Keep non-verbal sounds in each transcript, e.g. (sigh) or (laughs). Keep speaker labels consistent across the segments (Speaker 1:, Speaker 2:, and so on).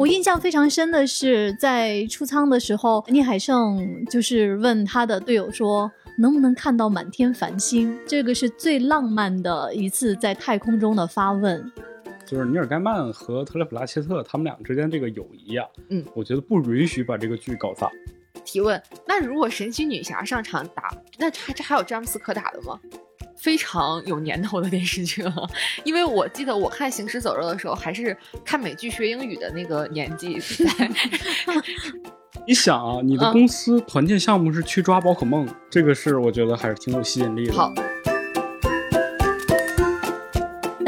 Speaker 1: 我印象非常深的是，在出舱的时候，聂海胜就是问他的队友说，能不能看到满天繁星？这个是最浪漫的一次在太空中的发问。
Speaker 2: 就是尼尔盖曼和特雷普拉切特他们俩之间这个友谊啊，
Speaker 3: 嗯，
Speaker 2: 我觉得不允许把这个剧搞砸。
Speaker 3: 提问：那如果神奇女侠上场打，那还这还有詹姆斯可打的吗？非常有年头的电视剧了，因为我记得我看《行尸走肉》的时候，还是看美剧学英语的那个年纪在。(laughs)
Speaker 2: 你想啊，你的
Speaker 3: 嗯
Speaker 2: 公司团建项目是去抓宝可梦，这个是我觉得还是挺有吸引力的。
Speaker 3: 好，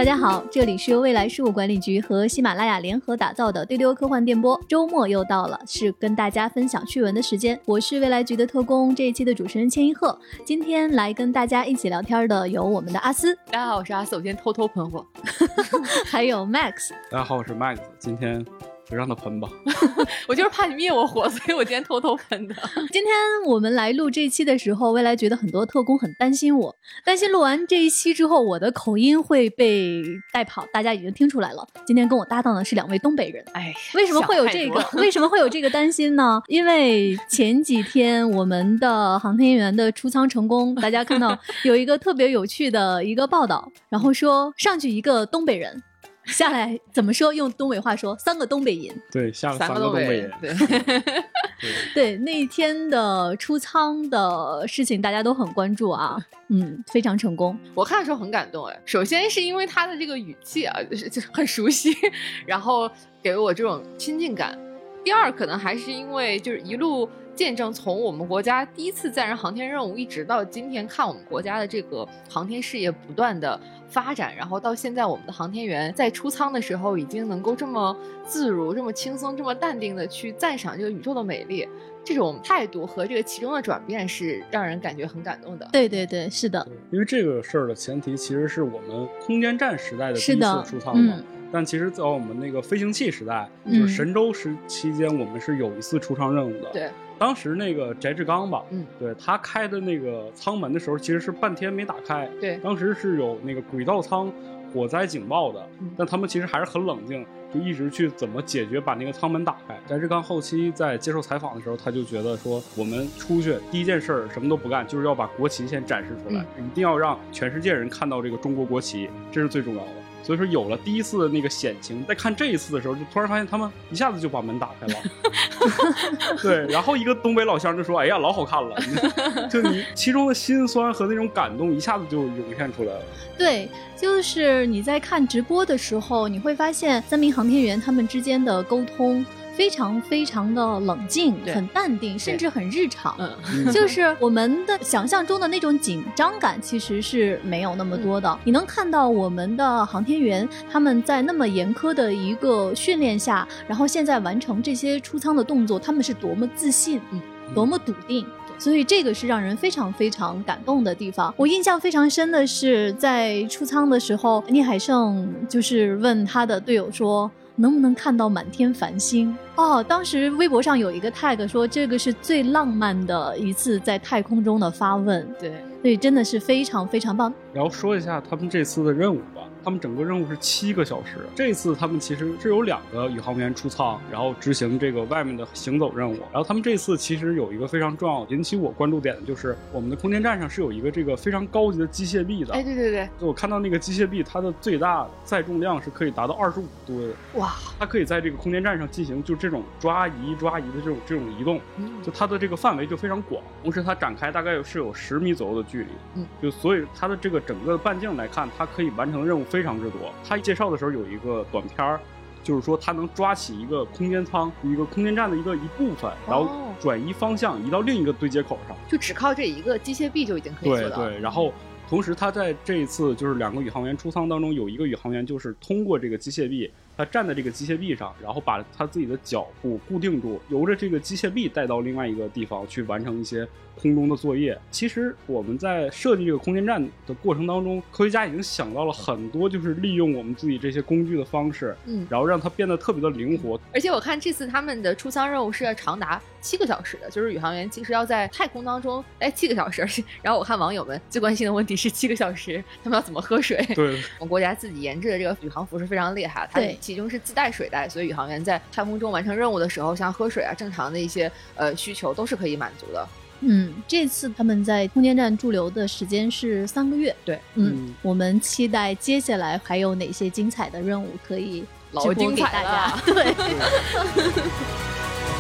Speaker 1: 大家好，这里是由未来事务管理局和喜马拉雅联合打造的丢丢科幻电波。周末又到了，是跟大家分享趣闻的时间。我是未来局的特工，这一期的主持人千一鹤。今天来跟大家一起聊天的有我们的阿斯，
Speaker 3: 大家好，我是阿斯，我今天偷偷喷火。(laughs)
Speaker 1: 还有 Max。
Speaker 2: 大家好，我是 Max，今天就让他喷吧。(laughs)
Speaker 3: 我就是怕你灭我火，所以我今天偷偷喷的。(laughs)
Speaker 1: 今天我们来录这一期的时候，未来觉得很多特工很担心我，担心录完这一期之后，我的口音会被带跑。大家已经听出来了，今天跟我搭档的是两位东北人。
Speaker 3: 哎，
Speaker 1: 为什么会有这个为什么会有这个担心呢？因为前几天我们的航天员的出舱成功，大家看到有一个特别有趣的一个报道，然后说上去一个东北人，(laughs) 下来怎么说？用东北话说，三个东北人。
Speaker 2: 对，下了
Speaker 3: 三个
Speaker 2: 个东北
Speaker 3: 人，对，(laughs)
Speaker 1: 对那一天的出舱的事情，大家都很关注啊，嗯，非常成功。
Speaker 3: 我看的时候很感动哎。首先是因为他的这个语气啊，就是就是很熟悉，然后给我这种亲近感。第二，可能还是因为就是一路见证从我们国家第一次载人航天任务，一直到今天看我们国家的这个航天事业不断的发展，然后到现在我们的航天员在出舱的时候，已经能够这么自如、这么轻松、这么淡定的去赞赏这个宇宙的美丽。这种态度和这个其中的转变是让人感觉很感动的。
Speaker 1: 对对对，是的，
Speaker 2: 因为这个事儿的前提其实是我们空间站时代的第一次出舱嘛。
Speaker 1: 嗯
Speaker 2: 但其实，在我们那个飞行器时代，
Speaker 1: 嗯
Speaker 2: 就是神舟时期间，我们是有一次出舱任务的。
Speaker 3: 对，
Speaker 2: 当时那个翟志刚吧，
Speaker 3: 嗯，
Speaker 2: 对他开的那个舱门的时候，其实是半天没打开。
Speaker 3: 对
Speaker 2: 当时是有那个轨道舱火灾警报的，
Speaker 3: 嗯
Speaker 2: 但他们其实还是很冷静，就一直去怎么解决把那个舱门打开。翟志刚后期在接受采访的时候，他就觉得说，我们出去第一件事儿什么都不干，就是要把国旗先展示出来，
Speaker 3: 嗯
Speaker 2: 一定要让全世界人看到这个中国国旗，这是最重要的。所以说有了第一次那个险情，在看这一次的时候，就突然发现他们一下子就把门打开了。(laughs) 对，然后一个东北老乡就说：“哎呀，老好看了！” (laughs) 就你其中的心酸和那种感动，一下子就涌现出来了。
Speaker 1: 对，就是你在看直播的时候，你会发现三名航天员他们之间的沟通非常非常的冷静，很淡定，甚至很日常。
Speaker 3: 嗯，
Speaker 2: 嗯
Speaker 1: 就是我们的想象中的那种紧张感，其实是没有那么多的。你能看到我们的航天员他们在那么严苛的一个训练下，然后现在完成这些出舱的动作，他们是多么自信，
Speaker 3: 嗯，
Speaker 1: 多么笃定。所以这个是让人非常非常感动的地方。我印象非常深的是，在出舱的时候，聂海胜就是问他的队友说。能不能看到满天繁星？哦，当时微博上有一个 tag 说这个是最浪漫的一次在太空中的发问，
Speaker 3: 对，
Speaker 1: 所以真的是非常非常棒。
Speaker 2: 然后说一下他们这次的任务吧。他们整个任务是七个小时。这次他们其实是有两个宇航员出舱，然后执行这个外面的行走任务。然后他们这次其实有一个非常重要引起我关注点的就是，我们的空间站上是有一个这个非常高级的机械臂的。
Speaker 3: 哎，对对对，
Speaker 2: 就我看到那个机械臂，它的最大载重量是可以达到二十五吨，
Speaker 3: 哇，
Speaker 2: 它可以在这个空间站上进行就这种抓移、抓移的这种这种移动。
Speaker 3: 嗯
Speaker 2: 就它的这个范围就非常广，同时它展开大概是有十米左右的距离，
Speaker 3: 嗯，
Speaker 2: 就所以它的这个整个半径来看，它可以完成任务非常之多。他介绍的时候有一个短片儿，就是说他能抓起一个空间舱、一个空间站的一个一部分，然后
Speaker 3: 哦
Speaker 2: 转移方向，移到另一个对接口上。
Speaker 3: 就只靠这一个机械臂就已经可以
Speaker 2: 对
Speaker 3: 做到对。
Speaker 2: 对，然后同时他在这一次就是两个宇航员出舱当中，有一个宇航员就是通过这个机械臂，他站在这个机械臂上，然后把他自己的脚步固定住，由着这个机械臂带到另外一个地方去完成一些空中的作业。其实我们在设计这个空间站的过程当中，科学家已经想到了很多，就是利用我们自己这些工具的方式，
Speaker 3: 嗯，
Speaker 2: 然后让它变得特别的灵活。
Speaker 3: 而且我看这次他们的出舱任务是要长达七个小时的，就是宇航员其实要在太空当中待七个小时。(laughs) 然后我看网友们最关心的问题是七个小时他们要怎么喝水？
Speaker 2: 对，(laughs)
Speaker 3: 我们国家自己研制的这个宇航服是非常厉害，它
Speaker 1: 对
Speaker 3: 其中是自带水袋，所以宇航员在太空中完成任务的时候，像喝水啊，正常的一些呃需求都是可以满足的。
Speaker 1: 嗯，这次他们在空间站驻留的时间是三个月。
Speaker 3: 对，
Speaker 1: 嗯，
Speaker 2: 嗯
Speaker 1: 我们期待接下来还有哪些精彩的任务可以
Speaker 3: 老
Speaker 1: 直播给
Speaker 3: 精彩
Speaker 1: 大家
Speaker 3: 了。(laughs) (laughs)
Speaker 1: 对。(laughs)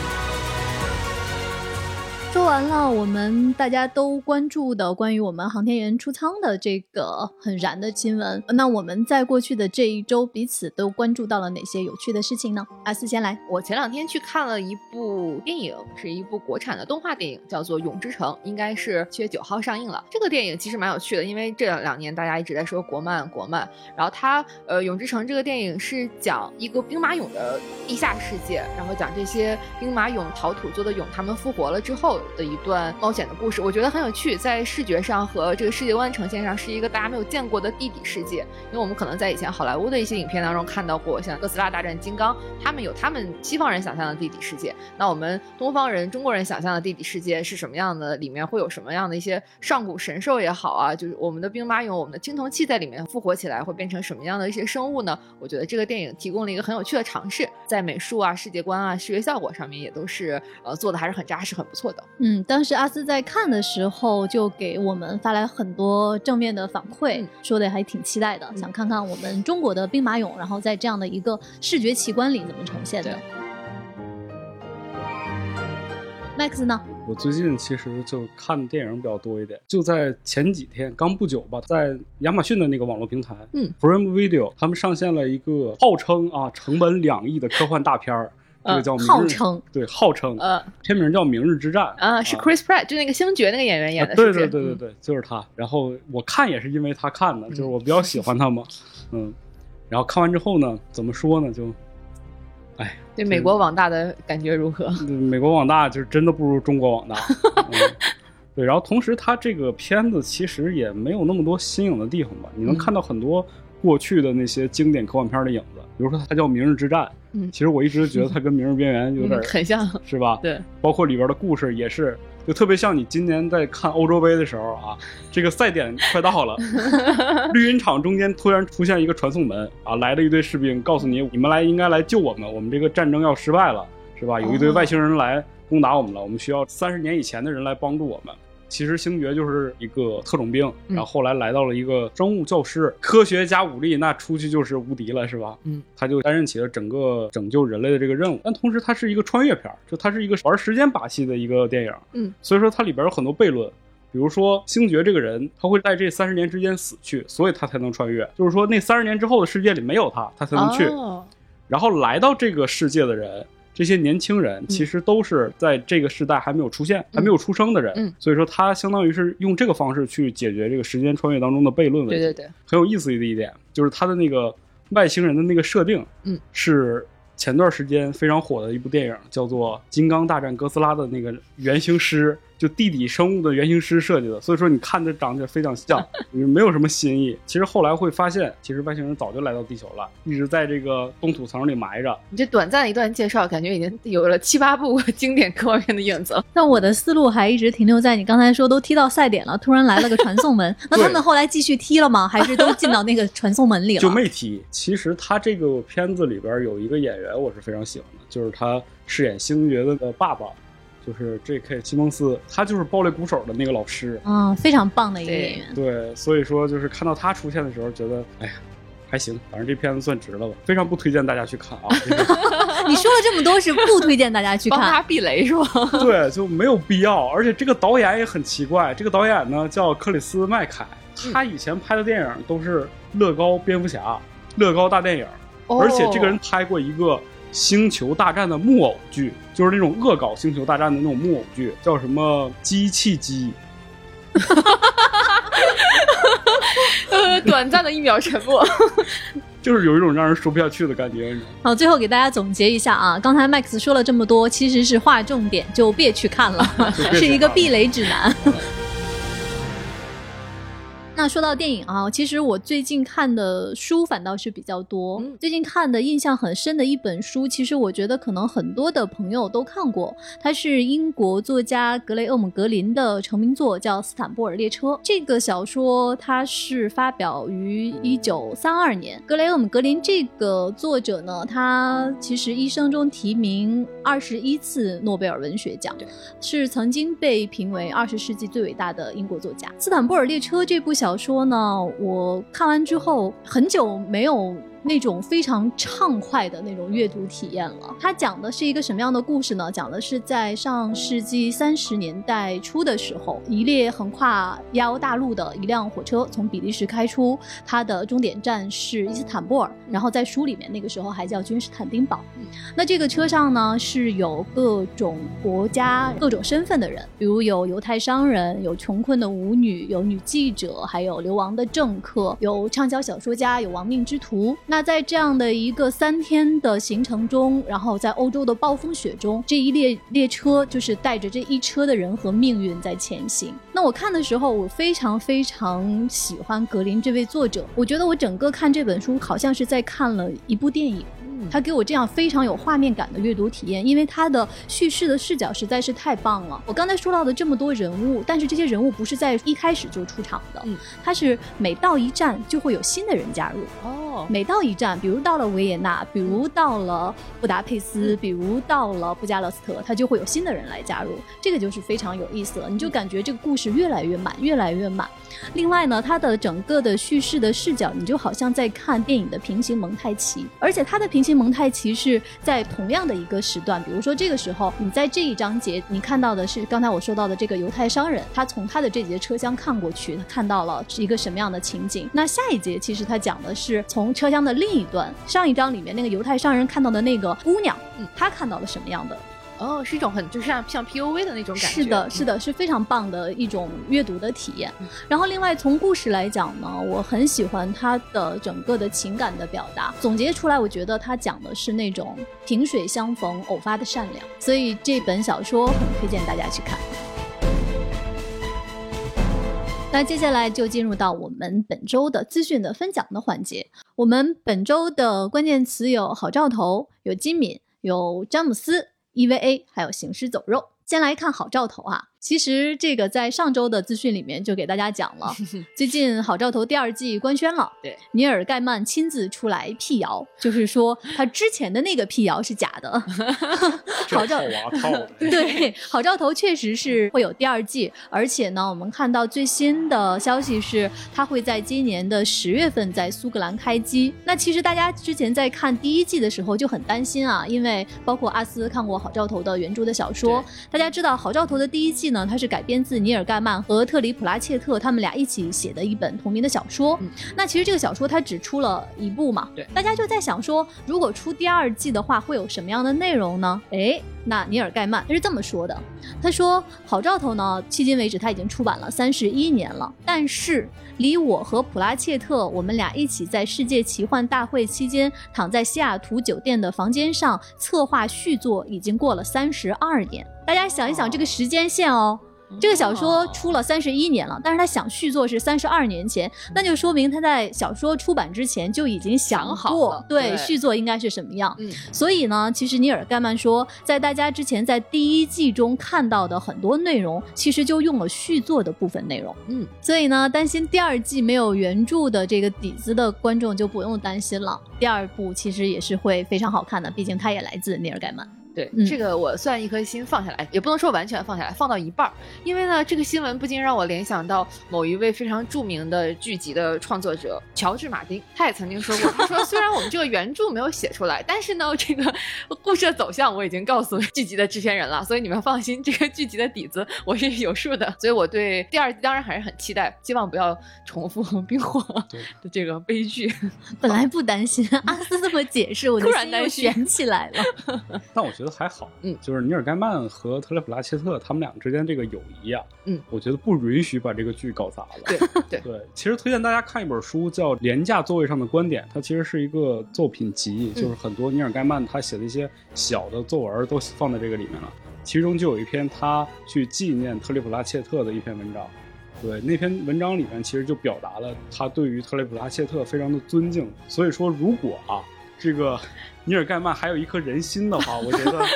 Speaker 1: 说完了我们大家都关注的关于我们航天员出舱的这个很燃的新闻，那我们在过去的这一周彼此都关注到了哪些有趣的事情呢？阿四先来。
Speaker 3: 我前两天去看了一部电影，是一部国产的动画电影，叫做《永之城》，应该是七月九号上映了。这个电影其实蛮有趣的，因为这两年大家一直在说国漫国漫，然后它呃《永之城》这个电影是讲一个兵马俑的地下世界，然后讲这些兵马俑陶土做的俑，他们复活了之后的一段冒险的故事，我觉得很有趣，在视觉上和这个世界观呈现上是一个大家没有见过的地底世界，因为我们可能在以前好莱坞的一些影片当中看到过，像哥斯拉大战金刚，他们有他们西方人想象的地底世界，那我们东方人、中国人想象的地底世界是什么样的？里面会有什么样的一些上古神兽也好啊，就是我们的兵马俑、我们的青铜器在里面复活起来会变成什么样的一些生物呢？我觉得这个电影提供了一个很有趣的尝试，在美术啊、世界观啊、视觉效果上面也都是呃做的还是很扎实、很不错的。
Speaker 1: 嗯，当时阿斯在看的时候就给我们发来很多正面的反馈，
Speaker 3: 嗯
Speaker 1: 说的还挺期待的，想看看我们中国的兵马俑，然后在这样的一个视觉奇观里怎么呈现的
Speaker 3: 对。
Speaker 1: Max 呢？
Speaker 2: 我最近其实就看电影比较多一点，就在前几天，刚不久吧，在亚马逊的那个网络平台，
Speaker 3: 嗯
Speaker 2: ，Prime Video，他们上线了一个号称啊成本两亿的科幻大片儿，这个
Speaker 3: 嗯
Speaker 2: 叫明日
Speaker 1: 号称
Speaker 2: 对，号称
Speaker 3: 呃
Speaker 2: 片名叫《明日之战》
Speaker 3: 啊，是 Chris Pratt，就那个星爵那个演员演的，
Speaker 2: 啊对对对对对，就是他。然后我看也是因为他看的，就是我比较喜欢他嘛，(laughs) 嗯。然后看完之后呢，怎么说呢？就，哎，
Speaker 3: 对美国网大的感觉如何？
Speaker 2: 对美国网大就是真的不如中国网大。(laughs) 嗯、对，然后同时它这个片子其实也没有那么多新颖的地方吧，你能
Speaker 3: 嗯
Speaker 2: 看到很多过去的那些经典科幻片的影子，比如说它叫《明日之战》，
Speaker 3: 嗯
Speaker 2: 其实我一直觉得它跟《明日边缘》有点、
Speaker 3: 嗯很像，
Speaker 2: 是吧？
Speaker 3: 对，
Speaker 2: 包括里边的故事也是，就特别像你今年在看欧洲杯的时候啊，这个赛点快到了，(laughs) 绿茵场中间突然出现一个传送门啊，来了一队士兵，告诉你你们来应该来救我们，我们这个战争要失败了，是吧？有一堆
Speaker 3: 哦
Speaker 2: 外星人来攻打我们了，我们需要三十年以前的人来帮助我们。其实星爵就是一个特种兵，
Speaker 3: 嗯
Speaker 2: 然后后来来到了一个生物教师，科学加武力，那出去就是无敌了，是吧？
Speaker 3: 嗯，
Speaker 2: 他就担任起了整个拯救人类的这个任务。但同时，它是一个穿越片儿，就它是一个玩时间把戏的一个电影。
Speaker 3: 嗯，
Speaker 2: 所以说它里边有很多悖论，比如说星爵这个人，他会在这三十年之间死去，所以他才能穿越。就是说那三十年之后的世界里没有他，他才能去。
Speaker 3: 哦
Speaker 2: 然后来到这个世界的人，这些年轻
Speaker 3: 嗯。
Speaker 2: 人其实都是在这个时代还没有出现、还没有出生的人，
Speaker 3: 嗯。
Speaker 2: 所以说他相当于是用这个方式去解决这个时间穿越当中的悖论问题。
Speaker 3: 对对对，
Speaker 2: 很有意思的一点就是他的那个外星人的那个设定，
Speaker 3: 嗯，
Speaker 2: 是前段时间非常火的一部电影，叫做《金刚大战哥斯拉》的那个原型师，就地底生物的原型师设计的。所以说你看着长得非常像，(laughs) 没有什么新意。其实后来会发现，其实外星人早就来到地球了，一直在这个冻土层里埋着。
Speaker 3: 你这短暂的一段介绍，感觉已经有了七八部 (laughs) 经典科幻片的影子了。(laughs)
Speaker 1: 但我的思路还一直停留在你刚才说都踢到赛点了，突然来了个传送门，那他们后来继续踢了吗？还是都进到那个传送门里了？
Speaker 2: 就没踢。其实他这个片子里边有一个演员，我是非常喜欢的，就是他饰演星爵的爸爸，就是 J.K. 西蒙斯，他就是暴力鼓手的那个老师。
Speaker 1: 嗯、非常棒的一个
Speaker 3: 对
Speaker 1: 演员。
Speaker 2: 对，所以说就是看到他出现的时候，觉得哎呀。还行，反正这片子算值了吧，非常不推荐大家去看啊。这 (laughs) 个
Speaker 1: 你说了这么多，是不推荐大家去
Speaker 3: 帮他
Speaker 1: 看？
Speaker 3: 避雷是吧？(laughs)
Speaker 2: 对，就没有必要。而且这个导演也很奇怪，这个导演呢叫克里斯麦凯，他以前拍的电影都是乐高蝙蝠侠、乐高大电影，而且这个人拍过一个星球大战的木偶剧，就是那种恶搞星球大战的那种木偶剧，叫什么机器机。
Speaker 3: 呃，(laughs) 短暂的一秒沉默。(laughs)
Speaker 2: 就是有一种让人说不下去的感觉？
Speaker 1: 好，最后给大家总结一下啊，刚才 Max 说了这么多，其实是划重点，就别去看了，(laughs)
Speaker 2: 就别去看了
Speaker 1: 是一个避雷指南。那说到电影啊，其实我最近看的书反倒是比较多。
Speaker 3: 嗯
Speaker 1: 最近看的印象很深的一本书，其实我觉得可能很多的朋友都看过，它是英国作家格雷厄姆·格林的成名作，叫《斯坦布尔列车》。这个小说它是发表于一九三二年。格雷厄姆·格林这个作者呢，他其实一生中提名二十一次诺贝尔文学奖，是曾经被评为二十世纪最伟大的英国作家。《斯坦布尔列车》这部小小说呢，我看完之后很久没有。那种非常畅快的那种阅读体验了。它讲的是一个什么样的故事呢？讲的是在上世纪三十年代初的时候，一列横跨亚欧大陆的一辆火车从比利时开出，它的终点站是伊斯坦布尔，然后在书里面那个时候还叫君士坦丁堡。那这个车上呢是有各种国家、各种身份的人，比如有犹太商人，有穷困的舞女，有女记者，还有流亡的政客，有畅销小说家，有亡命之徒。那在这样的一个三天的行程中，然后在欧洲的暴风雪中，这一列列车就是带着这一车的人和命运在前行。那我看的时候，我非常非常喜欢格林这位作者，我觉得我整个看这本书好像是在看了一部电影。他给我这样非常有画面感的阅读体验，因为他的叙事的视角实在是太棒了。我刚才说到的这么多人物，但是这些人物不是在一开始就出场的，
Speaker 3: 嗯，
Speaker 1: 他是每到一站就会有新的人加入。
Speaker 3: 哦，
Speaker 1: 每到一站，比如到了维也纳，比如到了布达佩斯，比如到了布加勒斯特，他就会有新的人来加入，这个就是非常有意思了。你就感觉这个故事越来越满，越来越满。另外呢，它的整个的叙事的视角，你就好像在看电影的平行蒙太奇，而且它的平行蒙太奇是在同样的一个时段，比如说这个时候，你在这一章节，你看到的是刚才我说到的这个犹太商人，他从他的这节车厢看过去，他看到了是一个什么样的情景。那下一节其实他讲的是从车厢的另一段，上一章里面那个犹太商人看到的那个姑娘，
Speaker 3: 嗯
Speaker 1: 他看到了什么样的
Speaker 3: 哦，是一种很就是像像 PUV 的那种感觉。
Speaker 1: 是的，是
Speaker 3: 的，
Speaker 1: 是非常棒的一种阅读的体验
Speaker 3: 嗯。
Speaker 1: 然后，另外从故事来讲呢，我很喜欢他的整个的情感的表达。总结出来，我觉得他讲的是那种萍水相逢偶发的善良，所以这本小说很推荐大家去看。那接下来就进入到我们本周的资讯的分享的环节。我们本周的关键词有好兆头，有金敏，有詹姆斯，EVA，还有行尸走肉。先来看好兆头啊，其实这个在上周的资讯里面就给大家讲了，(laughs) 最近好兆头第二季官宣了，
Speaker 3: 对，
Speaker 1: 尼尔盖曼亲自出来辟谣，就是说他之前的那个辟谣是假的，(laughs) 好兆
Speaker 2: 套娃套。
Speaker 1: 对，好兆头确实是会有第二季，而且呢，我们看到最新的消息是，他会在今年的十月份在苏格兰开机。那其实大家之前在看第一季的时候就很担心啊，因为包括阿斯看过好兆头的原著的小说，大家知道好兆头的第一季呢，它是改编自尼尔盖曼和特里普拉切特他们俩一起写的一本同名的小说。
Speaker 3: 嗯
Speaker 1: 那其实这个小说它只出了一部嘛，
Speaker 3: 对
Speaker 1: 大家就在想说，如果出第二季的话，会有什么样的内容呢？诶，那尼尔盖曼他是这么说的，他说《好兆头》呢，迄今为止他已经出版了三十一年了，但是离我和普拉切特我们俩一起在世界奇幻大会期间躺在西雅图酒店的房间上策划续作，已经过了三十二年。大家想一想这个时间线哦。这个小说出了三十一年了，但是他想续作是三十二年前，那就说明他在小说出版之前就已经想
Speaker 3: 想好
Speaker 1: 对续作应该是什么样。
Speaker 3: 嗯，
Speaker 1: 所以呢，其实尼尔盖曼说，在大家之前在第一季中看到的很多内容，其实就用了续作的部分内容。
Speaker 3: 嗯，
Speaker 1: 所以呢，担心第二季没有原著的这个底子的观众就不用担心了。第二部其实也是会非常好看的，毕竟它也来自尼尔盖曼。
Speaker 3: 对，
Speaker 1: 嗯
Speaker 3: 这个我算一颗心放下来，也不能说完全放下来，放到一半儿。因为呢，这个新闻不禁让我联想到某一位非常著名的剧集的创作者乔治·马丁，他也曾经说过，他说虽然我们这个原著没有写出来，但是呢，这个 (laughs) 故事的走向我已经告诉剧集的制片人了，所以你们放心，这个剧集的底子我是有数的。所以我对第二季当然还是很期待，希望不要重复冰火
Speaker 2: 对
Speaker 3: 的这个悲剧。
Speaker 1: 本来不担心，阿斯这么解释，我的
Speaker 3: 突然
Speaker 1: 心又
Speaker 3: 担心
Speaker 1: 悬起来了。(laughs)
Speaker 2: 但我觉得还好，
Speaker 3: 嗯
Speaker 2: 就是尼尔盖曼和特雷普拉切特他们俩之间这个友谊啊，
Speaker 3: 嗯，
Speaker 2: 我觉得不允许把这个剧搞砸了。
Speaker 3: 对 (laughs) 对
Speaker 2: 对，其实推荐大家看一本书，叫《廉价座位上的观点》，它其实是一个作品集，
Speaker 3: 嗯
Speaker 2: 就是很多尼尔盖曼他写的一些小的作文都放在这个里面了。其中就有一篇他去纪念特雷普拉切特的一篇文章，对那篇文章里面，其实就表达了他对于特雷普拉切特非常的尊敬。所以说，如果啊，这个尼尔盖曼还有一颗人心的话，我觉得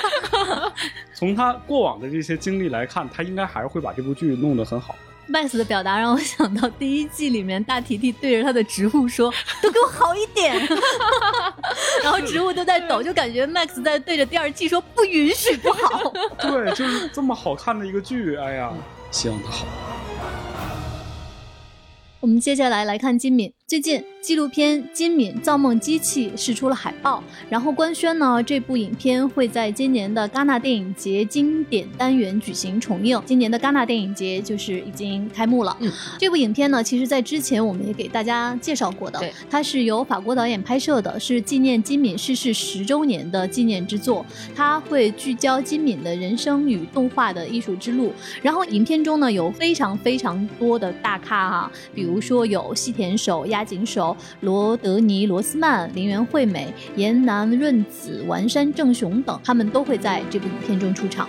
Speaker 2: (laughs) 从他过往的这些经历来看，他应该还是会把这部剧弄得很好。
Speaker 1: Max 的表达让我想到第一季里面大提提对着他的植物说：“都给我好一点。(laughs) ”然后植物都在抖，就感觉 Max 在对着第二季说：“不允许，不好。(laughs) ”
Speaker 2: 对，就是这么好看的一个剧，哎呀，希望他好。
Speaker 1: 我们接下来来看金敏。最近纪录片《金敏造梦机器》释出了海报，然后官宣呢，这部影片会在今年的戛纳电影节经典单元举行重映。今年的戛纳电影节就是已经开幕了。
Speaker 3: 嗯，
Speaker 1: 这部影片呢，其实在之前我们也给大家介绍过的，它是由法国导演拍摄的，是纪念金敏逝世十周年的纪念之作。它会聚焦金敏的人生与动画的艺术之路。然后影片中呢，有非常非常多的大咖哈，比如说有细田守。押井守、罗德尼·罗斯曼、林原惠美、岩南润子、丸山正雄等，他们都会在这部影片中出场。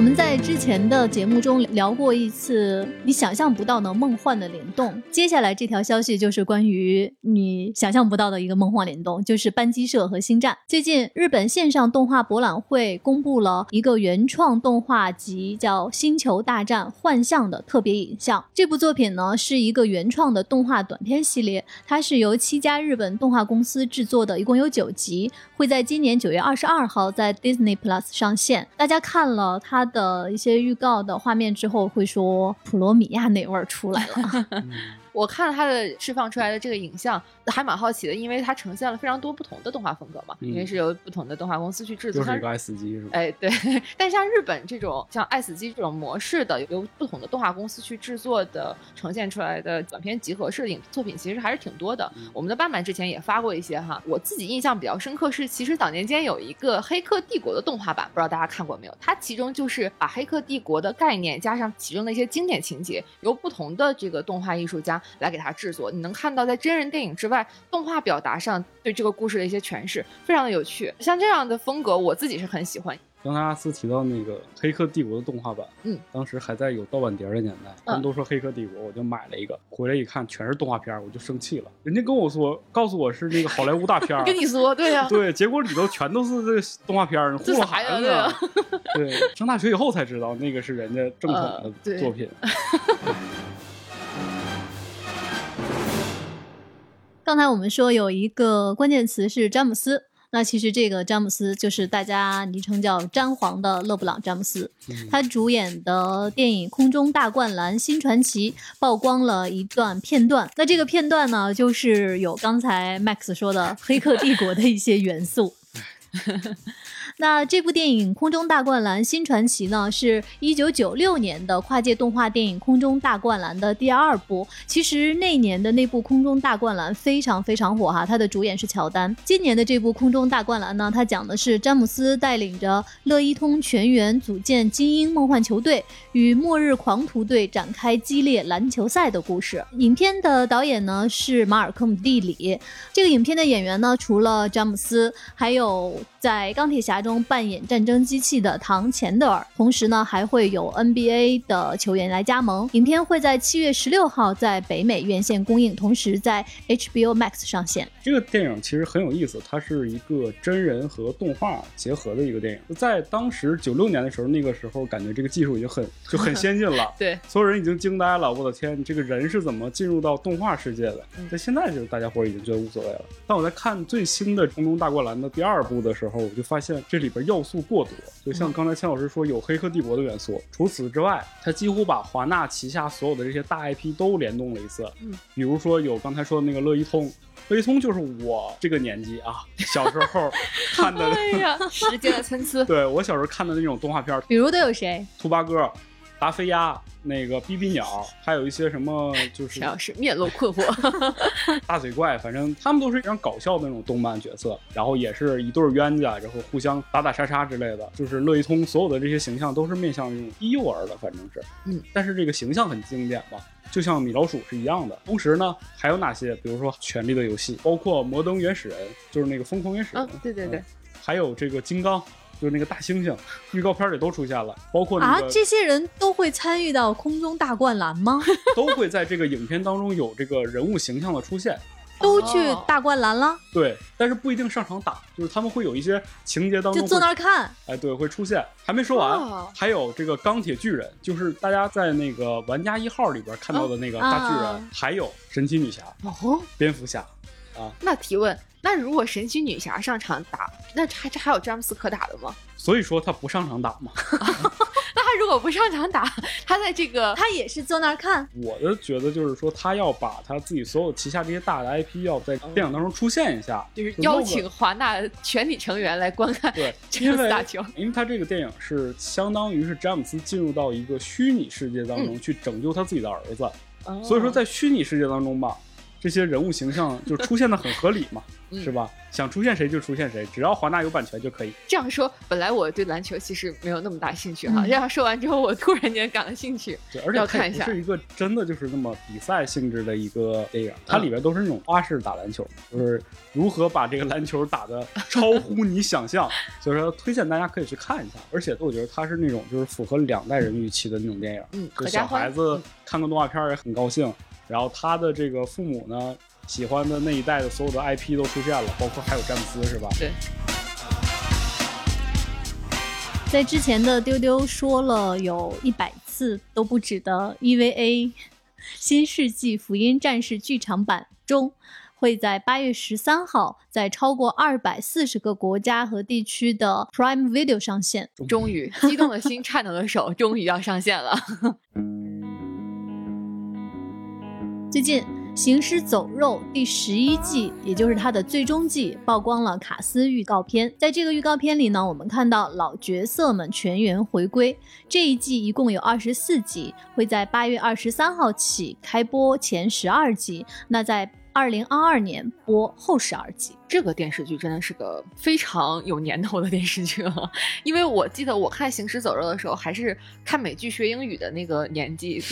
Speaker 1: 我们在之前的节目中聊过一次你想象不到的梦幻的联动，接下来这条消息就是关于你想象不到的一个梦幻联动，就是班机社和星战。最近，日本线上动画博览会公布了一个原创动画集，叫《星球大战：幻象》的特别影像。这部作品呢是一个原创的动画短片系列，它是由七家日本动画公司制作的，一共有九集，会在今年九月二十二号在 Disney Plus 上线。大家看了它。它的一些预告的画面之后，会说普罗米亚那味儿出来了。(laughs)
Speaker 3: 我看了它的释放出来的这个影像，还蛮好奇的，因为它呈现了非常多不同的动画风格嘛，因为是由不同的动画公司去制作。
Speaker 2: 就是一个爱死机是吧？
Speaker 3: 哎，对。但像日本这种像爱死机这种模式的，由不同的动画公司去制作的呈现出来的短片集合式的影作品，其实还是挺多的。我们的斑板之前也发过一些哈，我自己印象比较深刻是，其实早年间有一个《黑客帝国》的动画版，不知道大家看过没有？它其中就是把《黑客帝国》的概念加上其中的一些经典情节，由不同的这个动画艺术家来给它制作。你能看到，在真人电影之外，动画表达上对这个故事的一些诠释，非常的有趣。像这样的风格，我自己是很喜欢。
Speaker 2: 刚才阿斯提到那个《黑客帝国》的动画版，
Speaker 3: 嗯，
Speaker 2: 当时还在有盗版碟的年代，他们都说《黑客帝国》，我就买了一个，回来一看全是动画片，我就生气了。人家跟我说，告诉我是那个好莱坞大片，(laughs)
Speaker 3: 跟你说对呀，(laughs)
Speaker 2: 对，结果里头全都是这个动画片，糊弄孩子。对，上大学以后才知道，那个是人家正统的作品。(laughs)
Speaker 1: 刚才我们说有一个关键词是詹姆斯，那其实这个詹姆斯就是大家昵称叫詹皇的勒布朗詹姆斯。他主演的电影《空中大灌篮：新传奇》曝光了一段片段，那这个片段呢，就是有刚才 Max 说的《黑客帝国》的一些元素。(laughs) 那这部电影《空中大灌篮：新传奇》呢，是一九九六年的跨界动画电影《空中大灌篮》的第二部。其实那年的那部《空中大灌篮》非常非常火哈，它的主演是乔丹。今年的这部《空中大灌篮》呢，它讲的是詹姆斯带领着乐一通全员组建精英梦幻球队，与末日狂徒队展开激烈篮球赛的故事。影片的导演呢是马尔科姆·蒂里。这个影片的演员呢，除了詹姆斯，还有在钢铁侠中。扮演战争机器的唐钱德尔，同时呢还会有 NBA 的球员来加盟。影片会在七月十六号在北美院线公映，同时在 HBO Max 上线。
Speaker 2: 这个电影其实很有意思，它是一个真人和动画结合的一个电影。在当时九六年的时候，那个时候感觉这个技术已经很就很先进了，(laughs)
Speaker 3: 对，
Speaker 2: 所有人已经惊呆了。我的天，这个人是怎么进入到动画世界的？在现在就是大家伙已经觉得无所谓了。但我在看最新的《空中大灌篮》的第二部的时候，我就发现这。里边要素过多，就像刚才千老师说有《黑客帝国》的元素。除此之外，他几乎把华纳旗下所有的这些大 IP 都联动了一次。
Speaker 3: 嗯，
Speaker 2: 比如说有刚才说的那个乐一通，乐一通就是我这个年纪啊，小时候 (laughs) 看的。
Speaker 3: 哎呀，时间的参差。
Speaker 2: 对我小时候看的那种动画片，
Speaker 1: 比如都有谁？
Speaker 2: 兔八哥。达菲鸭，那个哔哔鸟，还有一些什么，就是
Speaker 3: 陈老师面露困惑，(laughs)
Speaker 2: 大嘴怪，反正他们都是非常搞笑的那种动漫角色，然后也是一对冤家，然后互相打打杀杀之类的。就是乐一通所有的这些形象都是面向那种低幼儿的，反正是，
Speaker 3: 嗯，
Speaker 2: 但是这个形象很经典吧，就像米老鼠是一样的。同时呢，还有哪些？比如说《权力的游戏》，包括《摩登原始人》，就是那个疯狂原始人，
Speaker 3: 对对对，
Speaker 2: 还有这个金刚。就是那个大猩猩，预告片里都出现了，包括那
Speaker 1: 啊，这些人都会参与到空中大灌篮吗？(laughs)
Speaker 2: 都会在这个影片当中有这个人物形象的出现。
Speaker 1: 都去
Speaker 3: 哦
Speaker 1: 大灌篮了，
Speaker 2: 对，但是不一定上场打，就是他们会有一些情节当中
Speaker 1: 就坐那儿看。
Speaker 2: 哎，对，会出现。还没说完，
Speaker 3: 哦
Speaker 2: 还有这个钢铁巨人，就是大家在那个玩家一号里边看到的那个大巨人，
Speaker 1: 啊
Speaker 2: 还有神奇女侠、
Speaker 3: 哦，
Speaker 2: 蝙蝠侠啊。
Speaker 3: 那提问，那如果神奇女侠上场打，那还这还有詹姆斯可打的吗？
Speaker 2: 所以说他不上场打嘛。(laughs)
Speaker 3: 那他如果不上场打，(laughs) 他在这个
Speaker 1: 他也是坐那儿看，
Speaker 2: 我的觉得就是说，他要把他自己所有旗下这些大的 IP 要在电影当中出现一下，
Speaker 3: 就是邀请华纳全体成员来观看
Speaker 2: 对，(laughs)
Speaker 3: 詹姆斯打球。
Speaker 2: 因为他这个电影是相当于是詹姆斯进入到一个虚拟世界当中
Speaker 3: 嗯
Speaker 2: 去拯救他自己的儿子，
Speaker 3: 哦
Speaker 2: 所以说在虚拟世界当中吧，这些人物形象就出现的很合理嘛，(laughs)
Speaker 3: 嗯
Speaker 2: 是吧？想出现谁就出现谁，只要华纳有版权就可以。
Speaker 3: 这样说，本来我对篮球其实没有那么大兴趣哈，
Speaker 1: 嗯
Speaker 3: 这样说完之后，我突然间感了兴趣。
Speaker 2: 对，而且它
Speaker 3: 要看一下
Speaker 2: 也不是一个真的就是那么比赛性质的一个电影，它
Speaker 3: 嗯
Speaker 2: 里边都是那种花式打篮球，就是如何把这个篮球打得超乎你想象。(laughs) 所以说，推荐大家可以去看一下。而且我觉得它是那种就是符合两代人预期的那种电影，
Speaker 3: 嗯，
Speaker 2: 就小。孩子看个动画片也很高兴。然后他的这个父母呢，喜欢的那一代的所有的 IP 都出现了，包括还有詹姆斯，是吧？
Speaker 3: 对，
Speaker 1: 在之前的丢丢说了有一百次都不止的 EVA《新世纪福音战士》剧场版中，会在八月十三号在超过二百四十个国家和地区的 Prime Video 上线。
Speaker 3: 终于，激动的心，颤抖的手，终于要上线了。(laughs)
Speaker 1: 最近，《行尸走肉》第十一季，也就是它的最终季，曝光了卡斯预告片。在这个预告片里呢，我们看到老角色们全员回归。这一季一共有二十四集，会在八月二十三号起开播前十二集。那在二零二二年播后十二集。
Speaker 3: 这个电视剧真的是个非常有年头的电视剧了，因为我记得我看《行尸走肉》的时候，还是看美剧学英语的那个年纪，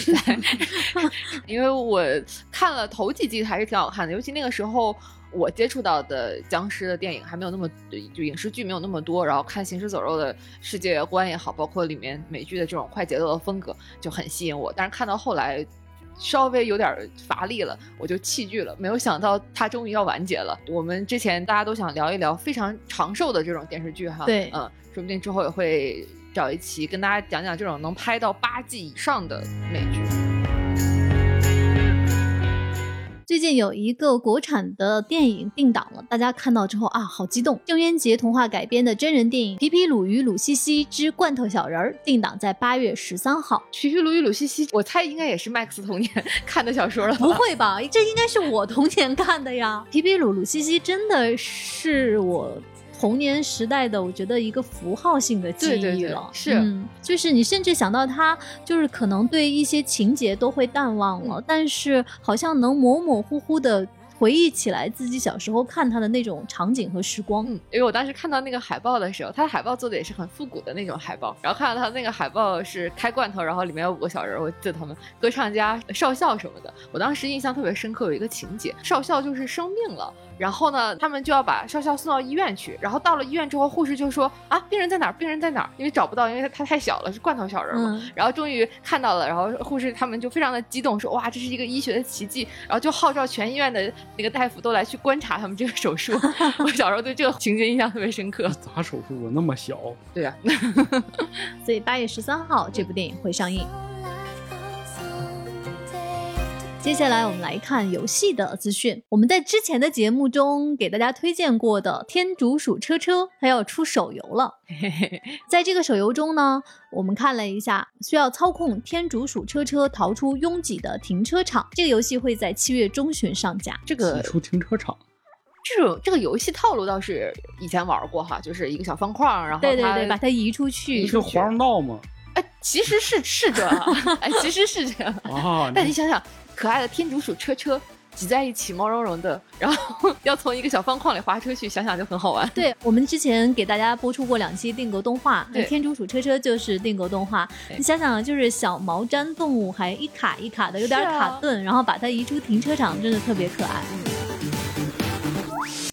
Speaker 3: (laughs) 因为我看了头几季还是挺好看的，尤其那个时候。我接触到的僵尸的电影还没有那么，就影视剧没有那么多，然后看《行尸走肉》的世界观也好，包括里面美剧的这种快节奏的风格就很吸引我。但是看到后来，稍微有点乏力了，我就弃剧了。没有想到它终于要完结了。我们之前大家都想聊一聊非常长寿的这种电视剧哈，
Speaker 1: 对
Speaker 3: 嗯，说不定之后也会找一期跟大家讲讲这种能拍到八季以上的美剧。
Speaker 1: 最近有一个国产的电影定档了，大家看到之后啊，好激动！郑渊洁童话改编的真人电影《皮皮鲁与鲁西西之罐头小人儿》定档在八月十三号。
Speaker 3: 皮皮鲁与鲁西西，我猜应该也是 Max 童年 (laughs) 看的小说了吧。
Speaker 1: 不会吧？这应该是我童年看的呀！皮皮鲁鲁西西真的是我童年时代的，我觉得一个符号性的记忆了。
Speaker 3: 对对对是
Speaker 1: 嗯，就是你甚至想到他，就是可能对一些情节都会淡忘了，
Speaker 3: 嗯
Speaker 1: 但是好像能模模糊糊的回忆起来自己小时候看他的那种场景和时光。
Speaker 3: 嗯，因为我当时看到那个海报的时候，他的海报做的也是很复古的那种海报，然后看到他那个海报是开罐头，然后里面有五个小人，我记得他们歌唱家少校什么的，我当时印象特别深刻，有一个情节，少校就是生病了。然后呢，他们就要把少校送到医院去。然后到了医院之后，护士就说：“啊，病人在哪儿？病人在哪儿？”因为找不到，因为他他太小了，是罐头小人嘛。
Speaker 1: 嗯
Speaker 3: 然后终于看到了，然后护士他们就非常的激动，说：“哇，这是一个医学的奇迹！”然后就号召全医院的那个大夫都来去观察他们这个手术。(laughs) 我小时候对这个情节印象特别深刻。
Speaker 2: 咋手术啊？那么小？
Speaker 3: 对呀、(laughs)
Speaker 1: 所以八月十三号这部电影会上映。接下来我们来看游戏的资讯。我们在之前的节目中给大家推荐过的《天竺鼠车车》，它要出手游了。(laughs) 在这个手游中呢，我们看了一下，需要操控天竺鼠车车逃出拥挤的停车场。这个游戏会在七月中旬上架。
Speaker 3: 这个
Speaker 2: 出停车场，
Speaker 3: 这种这个游戏套路倒是以前玩过哈，就是一个小方块，然后
Speaker 1: 对对对，把它移出去。
Speaker 2: 是华容道吗？
Speaker 3: 哎，其实是是这样，(laughs) 哎，其实是这样。
Speaker 2: 啊，
Speaker 3: 但你想想，可爱的天竺鼠车车挤在一起，毛茸茸的，(laughs) 然后要从一个小方框里滑出去，想想就很好玩。
Speaker 1: 对我们之前给大家播出过两期定格动画，
Speaker 3: 对
Speaker 1: 天竺鼠车车就是定格动画。你想想，就是小毛毡动物，还一卡一卡的，有点卡顿，然后把它移出停车场，真的特别可爱。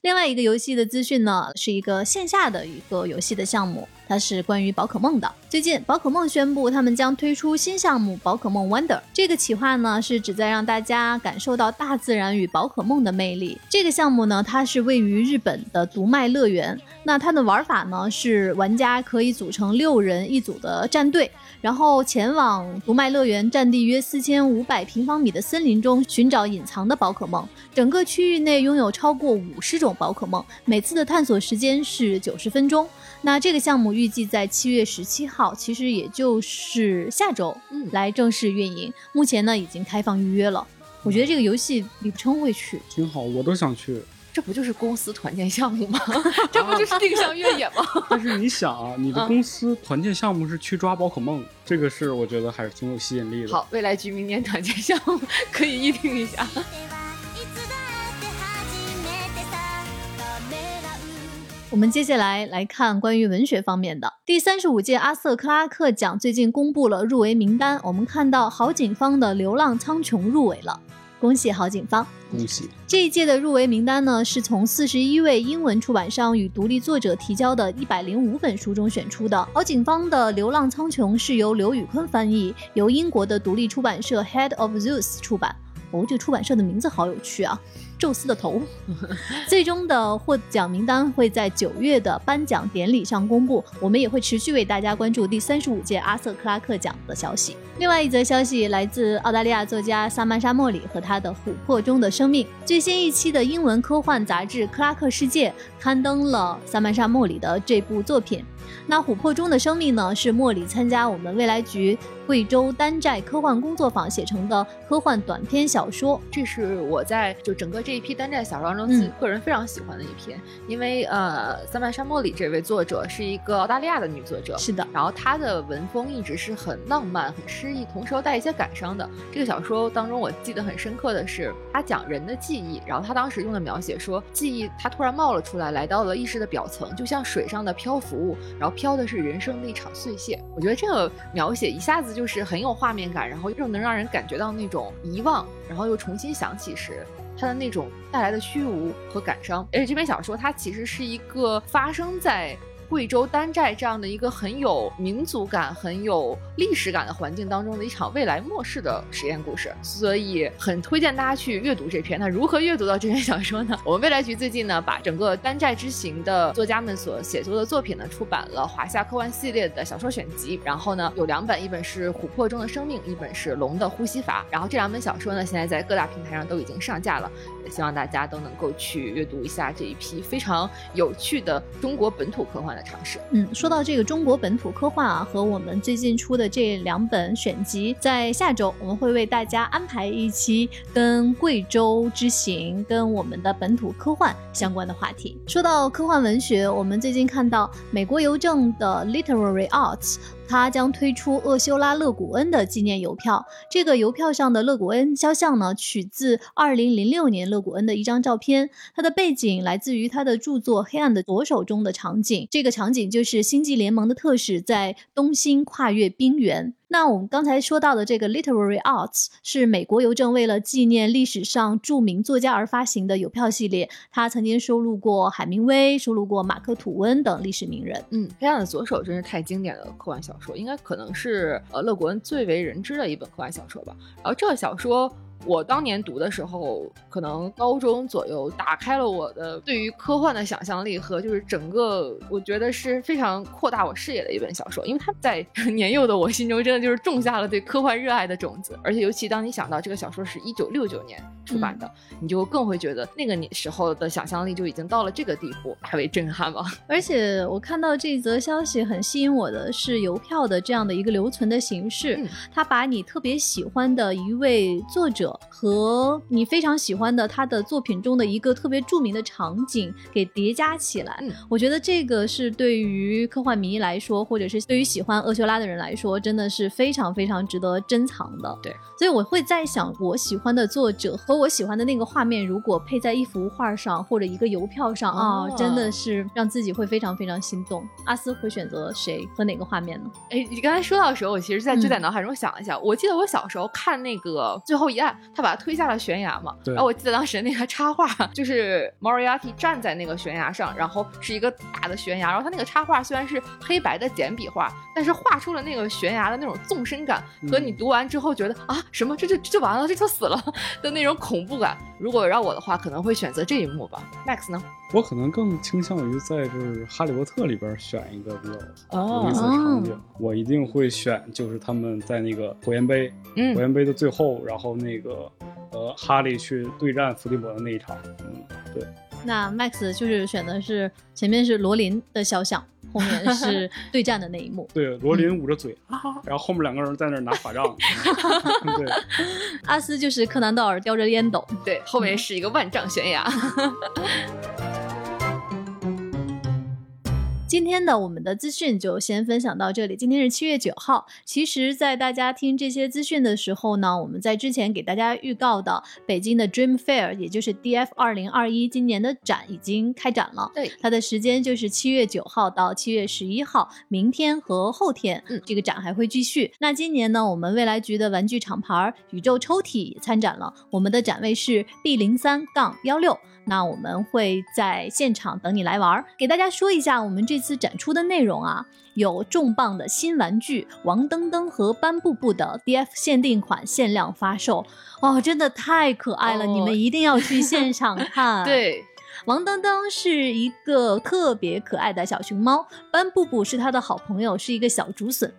Speaker 1: 另外一个游戏的资讯呢，是一个线下的一个游戏的项目，它是关于宝可梦的。最近，宝可梦宣布他们将推出新项目《宝可梦 Wonder》。这个企划呢，是旨在让大家感受到大自然与宝可梦的魅力。这个项目呢，它是位于日本的读卖乐园。那它的玩法呢，是玩家可以组成六人一组的战队。然后前往读卖乐园占地约四千五百平方米的森林中寻找隐藏的宝可梦。整个区域内拥有超过五十种宝可梦，每次的探索时间是九十分钟。那这个项目预计在七月十七号，其实也就是下周，
Speaker 3: 嗯
Speaker 1: 来正式运营。目前呢已经开放预约了。我觉得这个游戏李不称会去，
Speaker 2: 挺好，我都想去。
Speaker 3: 这不就是公司团建项目吗？(laughs) 这不就是定向越野吗？(laughs)
Speaker 2: 但是你想啊，你的
Speaker 3: 嗯
Speaker 2: 公司团建项目是去抓宝可梦，这个是我觉得还是挺有吸引力的。
Speaker 3: 好，未来局明年团建项目 (laughs) 可以预定一下。
Speaker 1: 我们接下来来看关于文学方面的。第三十五届阿瑟克拉克奖最近公布了入围名单，我们看到郝景芳的《流浪苍穹》入围了，恭喜郝景芳！
Speaker 2: 恭喜！
Speaker 1: 这一届的入围名单呢，是从四十一位英文出版商与独立作者提交的一百零五本书中选出的。郝景芳的《流浪苍穹》是由刘宇昆翻译，由英国的独立出版社 Head of Zeus 出版。哦，这个出版社的名字好有趣啊！宙斯的头。(laughs) 最终的获奖名单会在九月的颁奖典礼上公布，我们也会持续为大家关注第三十五届阿瑟克拉克奖的消息。另外一则消息来自澳大利亚作家萨曼莎·莫里和他的《琥珀中的生命》。最新一期的英文科幻杂志《克拉克世界》刊登了萨曼莎·莫里的这部作品。那《琥珀中的生命》呢，是莫里参加我们未来局贵州丹寨科幻工作坊写成的科幻短篇小说。
Speaker 3: 这是我在就整个这一批单寨小说当中，
Speaker 1: 嗯
Speaker 3: 自己个人非常喜欢的一篇，因为呃，三曼沙漠里这位作者是一个澳大利亚的女作者，
Speaker 1: 是的，
Speaker 3: 然后她的文风一直是很浪漫、很诗意，同时又带一些感伤的。这个小说当中，我记得很深刻的是，她讲人的记忆，然后她当时用的描写说，记忆它突然冒了出来，来到了意识的表层，就像水上的漂浮物，然后飘的是人生的一场碎屑。我觉得这个描写一下子就是很有画面感，然后又能让人感觉到那种遗忘，然后又重新想起时。他的那种带来的虚无和感伤，而且这篇小说它其实是一个发生在贵州丹寨这样的一个很有民族感、很有历史感的环境当中的一场未来末世的实验故事，所以很推荐大家去阅读这篇。那如何阅读到这篇小说呢？我们未来局最近呢，把整个丹寨之行的作家们所写作的作品呢，出版了华夏科幻系列的小说选集。然后呢，有两本，一本是《琥珀中的生命》，一本是《龙的呼吸法》。然后这两本小说呢，现在在各大平台上都已经上架了。也希望大家都能够去阅读一下这一批非常有趣的中国本土科幻的尝试。
Speaker 1: 嗯，说到这个中国本土科幻啊，和我们最近出的这两本选集，在下周我们会为大家安排一期跟贵州之行、跟我们的本土科幻相关的话题。说到科幻文学，我们最近看到美国邮政的 Literary Arts。他将推出厄修拉·勒古恩的纪念邮票。这个邮票上的勒古恩肖像呢，取自2006年勒古恩的一张照片。它的背景来自于他的著作《黑暗的左手》中的场景。这个场景就是星际联盟的特使在东星跨越冰原。那我们刚才说到的这个 Literary Arts 是美国邮政为了纪念历史上著名作家而发行的邮票系列。它曾经收录过海明威，收录过马克吐温等历史名人。
Speaker 3: 嗯，《黑暗的左手》真是太经典的科幻小说，应该可能是呃勒古恩最为人知的一本科幻小说吧。然后这个小说。我当年读的时候，可能高中左右，打开了我的对于科幻的想象力和就是整个，我觉得是非常扩大我视野的一本小说，因为它在 (laughs) 年幼的我心中真的就是种下了对科幻热爱的种子。而且尤其当你想到这个小说是一九六九年出版的，嗯、你就更会觉得那个时候的想象力就已经到了这个地步，大为震撼吧。
Speaker 1: 而且我看到这则消息很吸引我的是邮票的这样的一个留存的形式，
Speaker 3: 嗯、
Speaker 1: 它把你特别喜欢的一位作者。和你非常喜欢的他的作品中的一个特别著名的场景给叠加起来，
Speaker 3: 嗯、
Speaker 1: 我觉得这个是对于科幻迷来说，或者是对于喜欢厄修拉的人来说，真的是非常非常值得珍藏的。
Speaker 3: 对，
Speaker 1: 所以我会在想，我喜欢的作者和我喜欢的那个画面，如果配在一幅画上或者一个邮票上啊、
Speaker 3: 哦
Speaker 1: 哦，真的是让自己会非常非常心动。阿斯会选择谁和哪个画面呢？
Speaker 3: 哎，你刚才说到的时候，我其实在就在脑海中想了一下，嗯、我记得我小时候看那个《最后一案》。下，他把他推下了悬崖嘛。
Speaker 2: 对
Speaker 3: 然后我记得当时那个插画 (laughs) 就是 Moriarty 站在那个悬崖上，然后是一个大的悬崖，然后他那个插画虽然是黑白的简笔画，但是画出了那个悬崖的那种纵深感，和你读完之后觉得、啊什么这就这就完了，这就死了的那种恐怖感。如果让我的话，可能会选择这一幕吧。Max 呢？
Speaker 2: 我可能更倾向于在就是《哈利波特》里边选一个比较
Speaker 3: 哦
Speaker 2: 有意思的场景，我一定会选就是他们在那个火焰杯，火
Speaker 3: 嗯，
Speaker 2: 焰杯的最后，然后那个呃哈利去对战伏地魔的那一场，嗯，对，
Speaker 1: 那 Max 就是选的是前面是罗琳的肖像，后面是 (laughs) 对战的那一幕。
Speaker 2: 对，罗琳捂着嘴啊，然后后面两个人在那拿法杖，(laughs) 对，
Speaker 1: 阿斯就是柯南道尔叼着烟斗。
Speaker 3: 对，后面是一个万丈悬崖。(laughs)
Speaker 1: 今天的我们的资讯就先分享到这里。今天是七月九号，其实，在大家听这些资讯的时候呢，我们在之前给大家预告的北京的 Dream Fair，也就是 DF 二零二一今年的展已经开展了。
Speaker 3: 对，
Speaker 1: 它的时间就是七月九号到七月十一号，明天和后天，
Speaker 3: 嗯
Speaker 1: 这个展还会继续。那今年呢，我们未来局的玩具厂牌宇宙抽屉也参展了，我们的展位是 B 零三杠幺六。那我们会在现场等你来玩儿，给大家说一下我们这次展出的内容啊，有重磅的新玩具王登登和班布布的 DF 限定款限量发售，哦，真的太可爱了，
Speaker 3: 哦
Speaker 1: 你们一定要去现场 (laughs) 看。。
Speaker 3: 对，
Speaker 1: 王登登是一个特别可爱的小熊猫，班布布是他的好朋友，是一个小竹笋，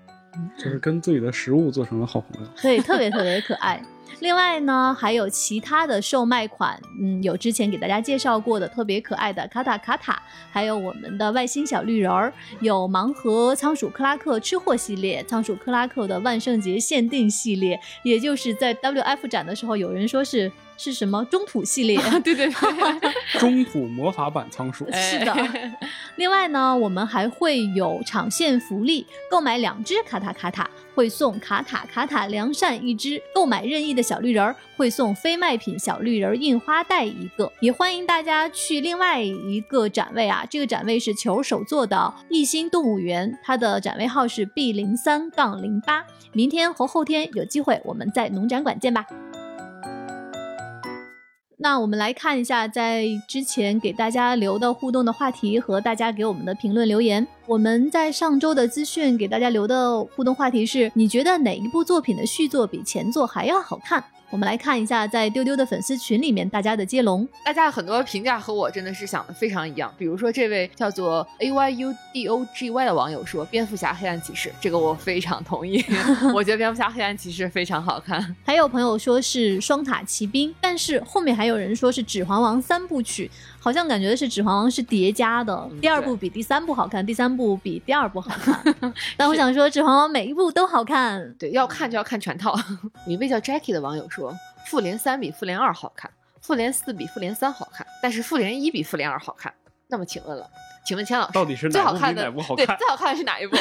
Speaker 2: 就是跟自己的食物做成了好朋友。
Speaker 1: 对，特别特别可爱。另外呢，还有其他的售卖款，嗯，有之前给大家介绍过的特别可爱的卡塔卡塔，还有我们的外星小绿人儿，有盲盒仓鼠克拉克吃货系列，仓鼠克拉克的万圣节限定系列，也就是在 WF 展的时候，有人说是是什么中土系列，
Speaker 3: 对对对，(laughs)
Speaker 2: 中土魔法版仓鼠，
Speaker 1: 是的
Speaker 3: 哎
Speaker 1: 另外呢，我们还会有场线福利，购买两只卡塔卡塔会送卡塔卡塔良善一只，购买任意的小绿人儿会送非卖品小绿人儿印花袋一个。也欢迎大家去另外一个展位啊，这个展位是球手做的艺兴动物园，它的展位号是 B 零三杠零八。明天和后天有机会我们在农展馆见吧。那我们来看一下，在之前给大家留的互动的话题和大家给我们的评论留言。我们在上周的资讯给大家留的互动话题是：你觉得哪一部作品的续作比前作还要好看？我们来看一下，在丢丢的粉丝群里面大家的接龙。
Speaker 3: 大家很多评价和我真的是想的非常一样。比如说这位叫做 A Y U D O G Y 的网友说，《蝙蝠侠：黑暗骑士》这个我非常同意，(laughs) 我觉得《蝙蝠侠：黑暗骑士》非常好看。
Speaker 1: 还有朋友说是双塔奇兵，但是后面还有人说是《指环王》三部曲，好像感觉是《指环王》是叠加的，第二部比第三部好看，第三部比第二部好看。(laughs) 但我想说，《指环王》每一部都好看。
Speaker 3: 对，要看就要看全套。有一位叫 Jackie 的网友说，《复联三》比《复联二》好看，《复联四》比《复联三》好看，但是《复联一》比《复联二》好看。那么请问了，请问钱老师，
Speaker 2: 到底是
Speaker 3: 最好看的
Speaker 2: 哪部比哪部好
Speaker 3: 对，最好看的是哪一部？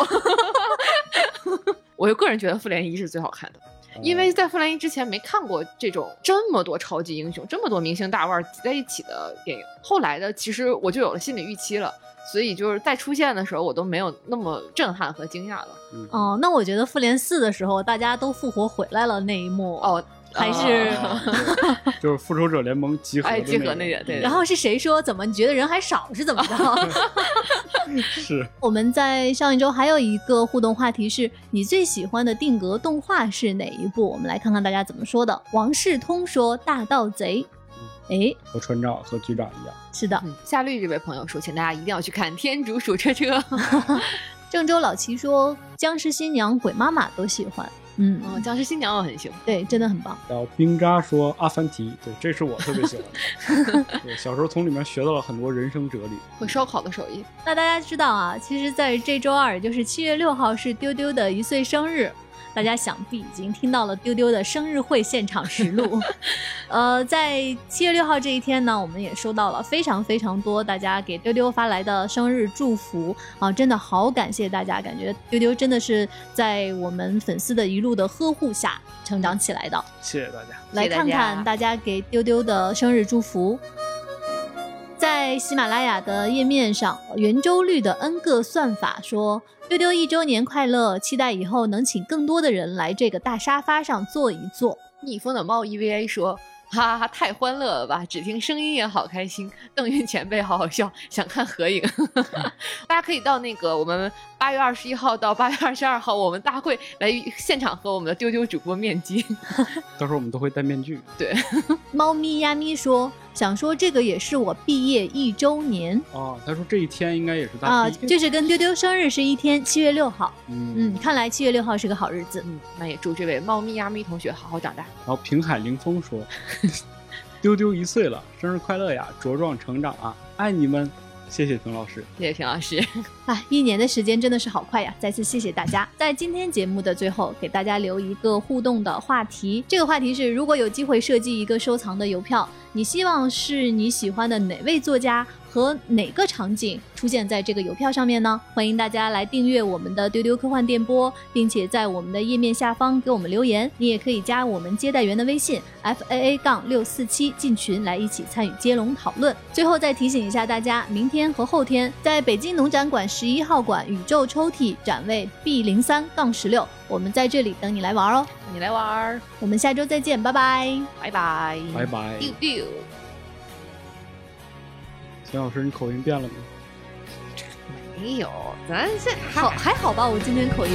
Speaker 3: (laughs) 我个人觉得《复联一》是最好看的。因
Speaker 2: 嗯
Speaker 3: 为在《复联一》之前没看过这种这么多超级英雄、这么多明星大腕儿挤在一起的电影。后来的，其实我就有了心理预期了，所以就是再出现的时候，我都没有那么震撼和惊讶了。
Speaker 2: 嗯
Speaker 1: 哦，那我觉得复联四的时候，大家都复活回来了那一幕，
Speaker 3: 哦，
Speaker 1: 还是
Speaker 3: 哦 (laughs)
Speaker 2: 就是复仇者联盟集合的
Speaker 3: 哎集合那个对
Speaker 1: 然后是谁说怎么你觉得人还少是怎么着？(laughs)
Speaker 2: 是
Speaker 1: 我们在上一周还有一个互动话题是你最喜欢的定格动画是哪一部？我们来看看大家怎么说的。王世通说《大盗贼》，哎，
Speaker 2: 和船长和局长一样。
Speaker 1: 是的。
Speaker 3: 嗯，夏绿这位朋友说，请大家一定要去看《天竺鼠车车》
Speaker 1: 郑州老齐说《僵尸新娘》《鬼妈妈》都喜欢，嗯，
Speaker 3: 哦，僵尸新娘我很喜欢。
Speaker 1: 对，真的很棒。
Speaker 2: 然后冰渣说阿凡提，对，这是我特别喜欢的。(laughs) 对，小时候从里面学到了很多人生哲理。
Speaker 3: 和烧烤的手艺，
Speaker 1: 那大家知道啊，其实在这周二，也就是七月六号是丢丢的一岁生日。大家想必已经听到了丢丢的生日会现场实录。(laughs) 呃，在七月六号这一天呢，我们也收到了非常非常多大家给丢丢发来的生日祝福啊，真的好感谢大家，感觉丢丢真的是在我们粉丝的一路的呵护下成长起来的。
Speaker 2: 谢谢大家。
Speaker 1: 来看看大家给丢丢的生日祝福。在喜马拉雅的页面上，圆周率的 N 个算法说：“丢丢一周年快乐，期待以后能请更多的人来这个大沙发上坐一坐。”
Speaker 3: 逆风的猫 EVA 说。哈哈，太欢乐了吧！只听声音也好开心。邓云前辈好好笑，想看合影。(laughs) 大家可以到那个我们八月二十一号到八月二十二号，我们大会来现场和我们的丢丢主播面基。(laughs)
Speaker 2: 到时候我们都会戴面具。
Speaker 3: 对，
Speaker 1: 猫咪呀咪说想说这个也是我毕业一周年
Speaker 2: 哦，他说这一天应该也是大
Speaker 1: 啊，就是跟丢丢生日是一天，七月六号。
Speaker 2: 嗯
Speaker 1: 嗯，看来七月六号是个好日子。
Speaker 3: 嗯，那也祝这位猫咪阿咪同学好好长大。
Speaker 2: 然后平海凌风说：“ (laughs) 丢丢一岁了，生日快乐呀，茁壮成长啊，爱你们！”谢谢平老师。
Speaker 3: 谢谢平老师。(laughs)
Speaker 1: 哎，一年的时间真的是好快呀！再次谢谢大家。在今天节目的最后，给大家留一个互动的话题。这个话题是：如果有机会设计一个收藏的邮票，你希望是你喜欢的哪位作家和哪个场景出现在这个邮票上面呢？欢迎大家来订阅我们的丢丢科幻电波，并且在我们的页面下方给我们留言。你也可以加我们接待员的微信 f a a 杠六四七进群来一起参与接龙讨论。最后再提醒一下大家，明天和后天在北京农展馆十一号馆宇宙抽屉展位 B 零三杠十六，我们在这里等你来玩哦。
Speaker 3: 你来玩儿，
Speaker 1: 我们下周再见，拜拜。
Speaker 3: 拜拜，
Speaker 2: 拜拜。
Speaker 3: biu biu。
Speaker 2: 秦老师，你口音变了吗？
Speaker 3: 没有，咱这
Speaker 1: 好，还好吧，我今天口音。